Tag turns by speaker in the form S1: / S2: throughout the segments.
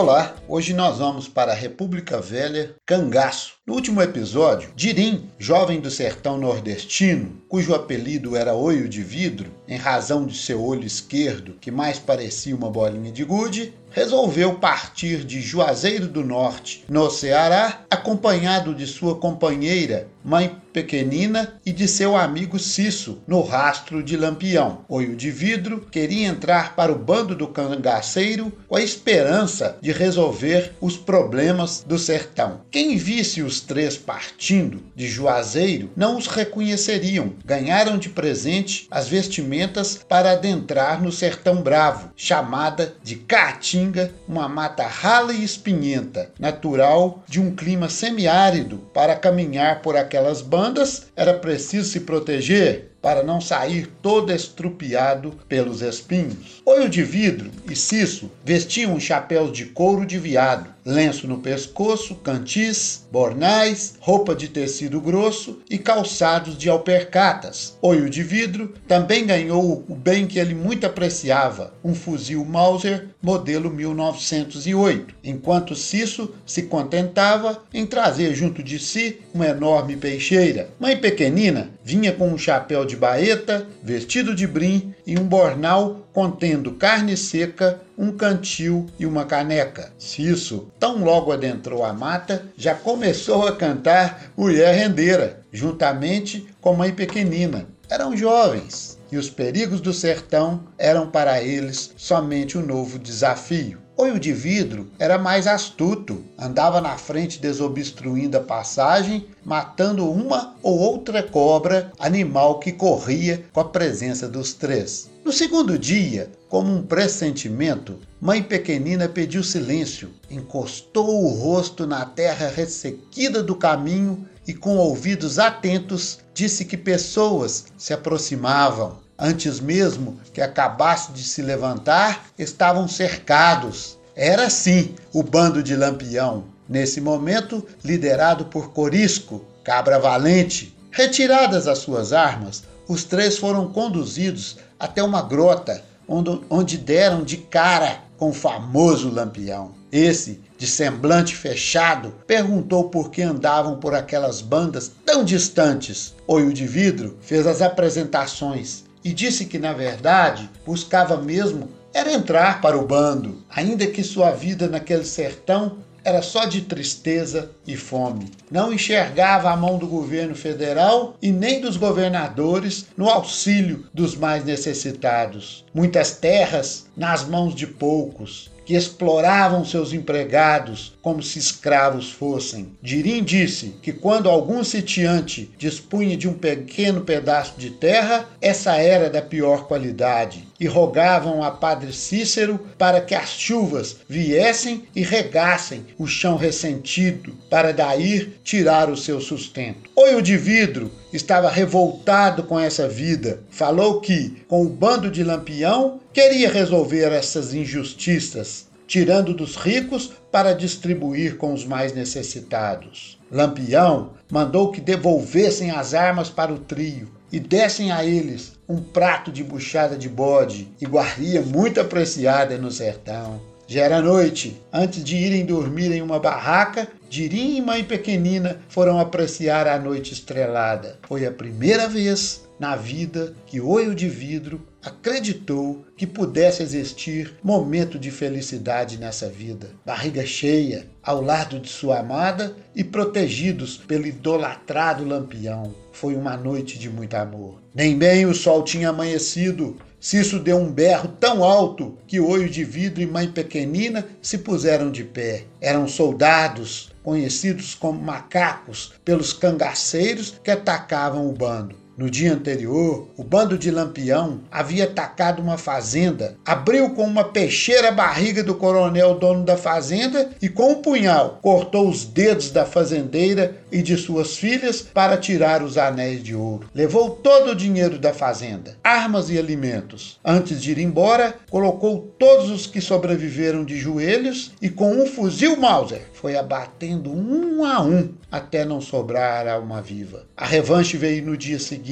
S1: Olá, hoje nós vamos para a República Velha, Cangaço. No último episódio, Dirim, jovem do sertão nordestino, cujo apelido era Olho de Vidro, em razão de seu olho esquerdo, que mais parecia uma bolinha de gude, resolveu partir de Juazeiro do Norte, no Ceará, acompanhado de sua companheira, mãe pequenina, e de seu amigo Cisso, no rastro de Lampião. Olho de Vidro queria entrar para o bando do cangaceiro com a esperança de resolver os problemas do sertão. Quem visse os três partindo de Juazeiro não os reconheceriam. Ganharam de presente as vestimentas para adentrar no sertão bravo, chamada de Caatinga, uma mata rala e espinhenta, natural de um clima semiárido. Para caminhar por aquelas bandas era preciso se proteger para não sair todo estrupiado pelos espinhos. Olho de vidro e Cisso vestiam chapéus de couro de viado, lenço no pescoço, cantis, bornais, roupa de tecido grosso e calçados de alpercatas. Olho de vidro também ganhou o bem que ele muito apreciava, um fuzil Mauser modelo 1908, enquanto Cisso se contentava em trazer junto de si uma enorme peixeira. Mãe pequenina vinha com um chapéu de baeta, vestido de brim e um bornal contendo carne seca, um cantil e uma caneca. Cisso, tão logo adentrou a mata, já começou a cantar Mulher Rendeira, juntamente com Mãe Pequenina. Eram jovens e os perigos do sertão eram para eles somente um novo desafio. Olho de vidro era mais astuto, andava na frente desobstruindo a passagem, matando uma ou outra cobra, animal que corria com a presença dos três. No segundo dia, como um pressentimento, Mãe Pequenina pediu silêncio, encostou o rosto na terra ressequida do caminho e, com ouvidos atentos, disse que pessoas se aproximavam antes mesmo que acabasse de se levantar, estavam cercados. Era sim o bando de Lampião, nesse momento liderado por Corisco, cabra valente. Retiradas as suas armas, os três foram conduzidos até uma grota onde, onde deram de cara com o famoso Lampião. Esse, de semblante fechado, perguntou por que andavam por aquelas bandas tão distantes. Olho de Vidro fez as apresentações e disse que, na verdade, buscava mesmo era entrar para o bando, ainda que sua vida naquele sertão era só de tristeza e fome. Não enxergava a mão do governo federal e nem dos governadores no auxílio dos mais necessitados. Muitas terras nas mãos de poucos, que exploravam seus empregados como se escravos fossem. Dirim disse que quando algum sitiante dispunha de um pequeno pedaço de terra, essa era da pior qualidade, e rogavam a Padre Cícero para que as chuvas viessem e regassem o chão ressentido, para daí tirar o seu sustento. Olho de vidro estava revoltado com essa vida. Falou que, com o bando de Lampião, queria resolver essas injustiças tirando dos ricos para distribuir com os mais necessitados. Lampião mandou que devolvessem as armas para o trio e dessem a eles um prato de buchada de bode, iguaria muito apreciada no sertão. Já era noite. Antes de irem dormir em uma barraca, Dirim e Mãe Pequenina foram apreciar a noite estrelada. Foi a primeira vez na vida que Olho de Vidro acreditou que pudesse existir momento de felicidade nessa vida. Barriga cheia, ao lado de sua amada e protegidos pelo idolatrado lampião. Foi uma noite de muito amor. Nem bem o sol tinha amanhecido. Cisso deu um berro tão alto que Olho de Vidro e Mãe Pequenina se puseram de pé. Eram soldados, conhecidos como macacos pelos cangaceiros que atacavam o bando. No dia anterior, o bando de Lampião havia atacado uma fazenda, abriu com uma peixeira a barriga do coronel dono da fazenda e com um punhal cortou os dedos da fazendeira e de suas filhas para tirar os anéis de ouro. Levou todo o dinheiro da fazenda, armas e alimentos. Antes de ir embora, colocou todos os que sobreviveram de joelhos e com um fuzil Mauser foi abatendo um a um até não sobrar alma viva. A revanche veio no dia seguinte,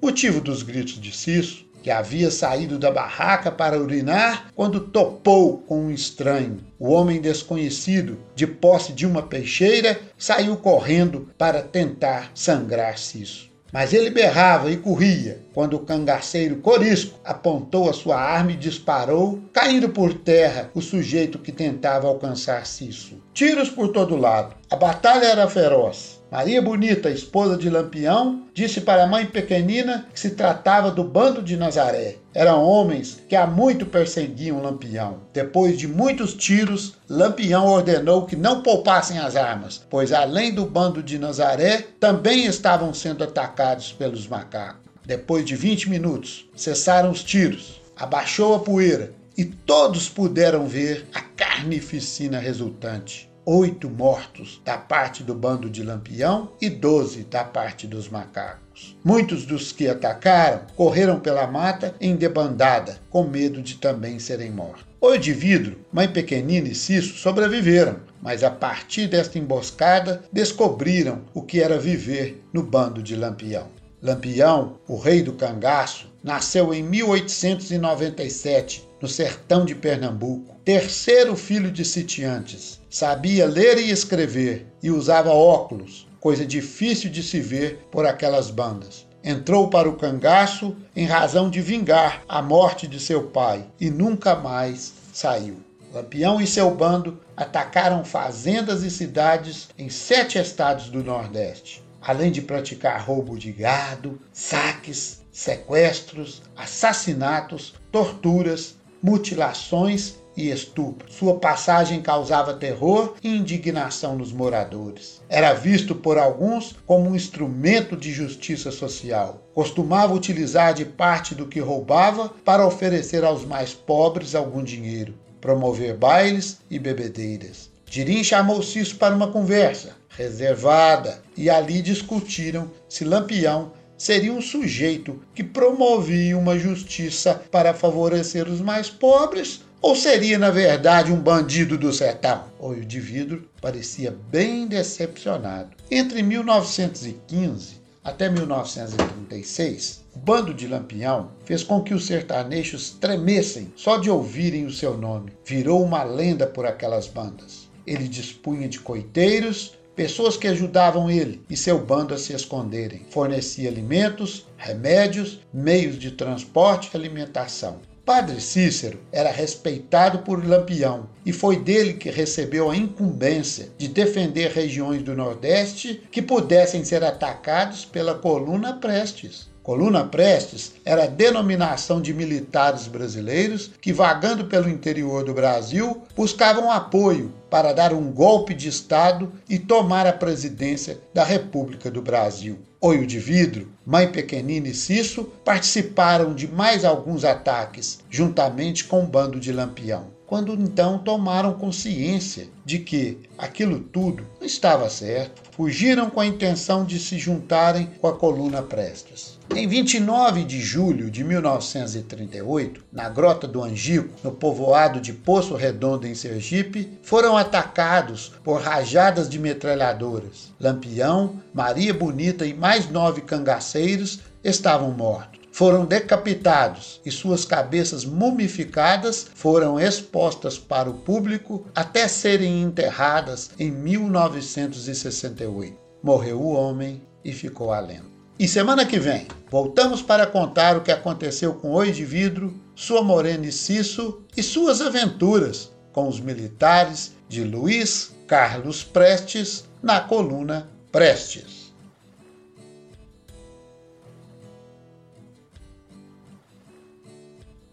S1: motivo dos gritos de Cisso, que havia saído da barraca para urinar quando topou com um estranho. O homem desconhecido, de posse de uma peixeira, saiu correndo para tentar sangrar Cisso. Mas ele berrava e corria quando o cangaceiro Corisco apontou a sua arma e disparou, caindo por terra o sujeito que tentava alcançar Cisso. Tiros por todo lado. A batalha era feroz. Maria Bonita, esposa de Lampião, disse para a mãe pequenina que se tratava do bando de Nazaré. Eram homens que há muito perseguiam Lampião. Depois de muitos tiros, Lampião ordenou que não poupassem as armas, pois além do bando de Nazaré, também estavam sendo atacados pelos macacos. Depois de 20 minutos, cessaram os tiros, abaixou a poeira e todos puderam ver a carnificina resultante oito mortos da parte do bando de Lampião e doze da parte dos macacos. Muitos dos que atacaram correram pela mata em debandada, com medo de também serem mortos. Oi de Vidro, Mãe Pequenina e Cisso sobreviveram, mas a partir desta emboscada descobriram o que era viver no bando de Lampião. Lampião, o rei do cangaço, nasceu em 1897 no sertão de Pernambuco, terceiro filho de sitiantes. Sabia ler e escrever e usava óculos, coisa difícil de se ver por aquelas bandas. Entrou para o cangaço em razão de vingar a morte de seu pai e nunca mais saiu. Lampião e seu bando atacaram fazendas e cidades em sete estados do Nordeste, além de praticar roubo de gado, saques, sequestros, assassinatos, torturas, mutilações e estupro. Sua passagem causava terror e indignação nos moradores. Era visto por alguns como um instrumento de justiça social. Costumava utilizar de parte do que roubava para oferecer aos mais pobres algum dinheiro, promover bailes e bebedeiras. Dirim chamou Cisso para uma conversa reservada e ali discutiram se Lampião seria um sujeito que promovia uma justiça para favorecer os mais pobres ou seria, na verdade, um bandido do sertão? Olho de Vidro parecia bem decepcionado. Entre 1915 até 1936, o bando de Lampião fez com que os sertanejos tremessem só de ouvirem o seu nome. Virou uma lenda por aquelas bandas. Ele dispunha de coiteiros, pessoas que ajudavam ele e seu bando a se esconderem. Fornecia alimentos, remédios, meios de transporte e alimentação. Padre Cícero era respeitado por Lampião e foi dele que recebeu a incumbência de defender regiões do Nordeste que pudessem ser atacados pela coluna Prestes. Coluna Prestes era a denominação de militares brasileiros que, vagando pelo interior do Brasil, buscavam apoio para dar um golpe de Estado e tomar a presidência da República do Brasil. Oio de Vidro, Mãe Pequenina e Cisso participaram de mais alguns ataques, juntamente com o bando de Lampião quando então tomaram consciência de que aquilo tudo não estava certo, fugiram com a intenção de se juntarem com a coluna Prestes. Em 29 de julho de 1938, na Grota do Angico, no povoado de Poço Redondo, em Sergipe, foram atacados por rajadas de metralhadoras. Lampião, Maria Bonita e mais nove cangaceiros estavam mortos foram decapitados e suas cabeças mumificadas foram expostas para o público até serem enterradas em 1968. Morreu o homem e ficou a lenda. E semana que vem, voltamos para contar o que aconteceu com Oi de Vidro, sua Morena e Cisso e suas aventuras com os militares de Luiz Carlos Prestes na coluna Prestes.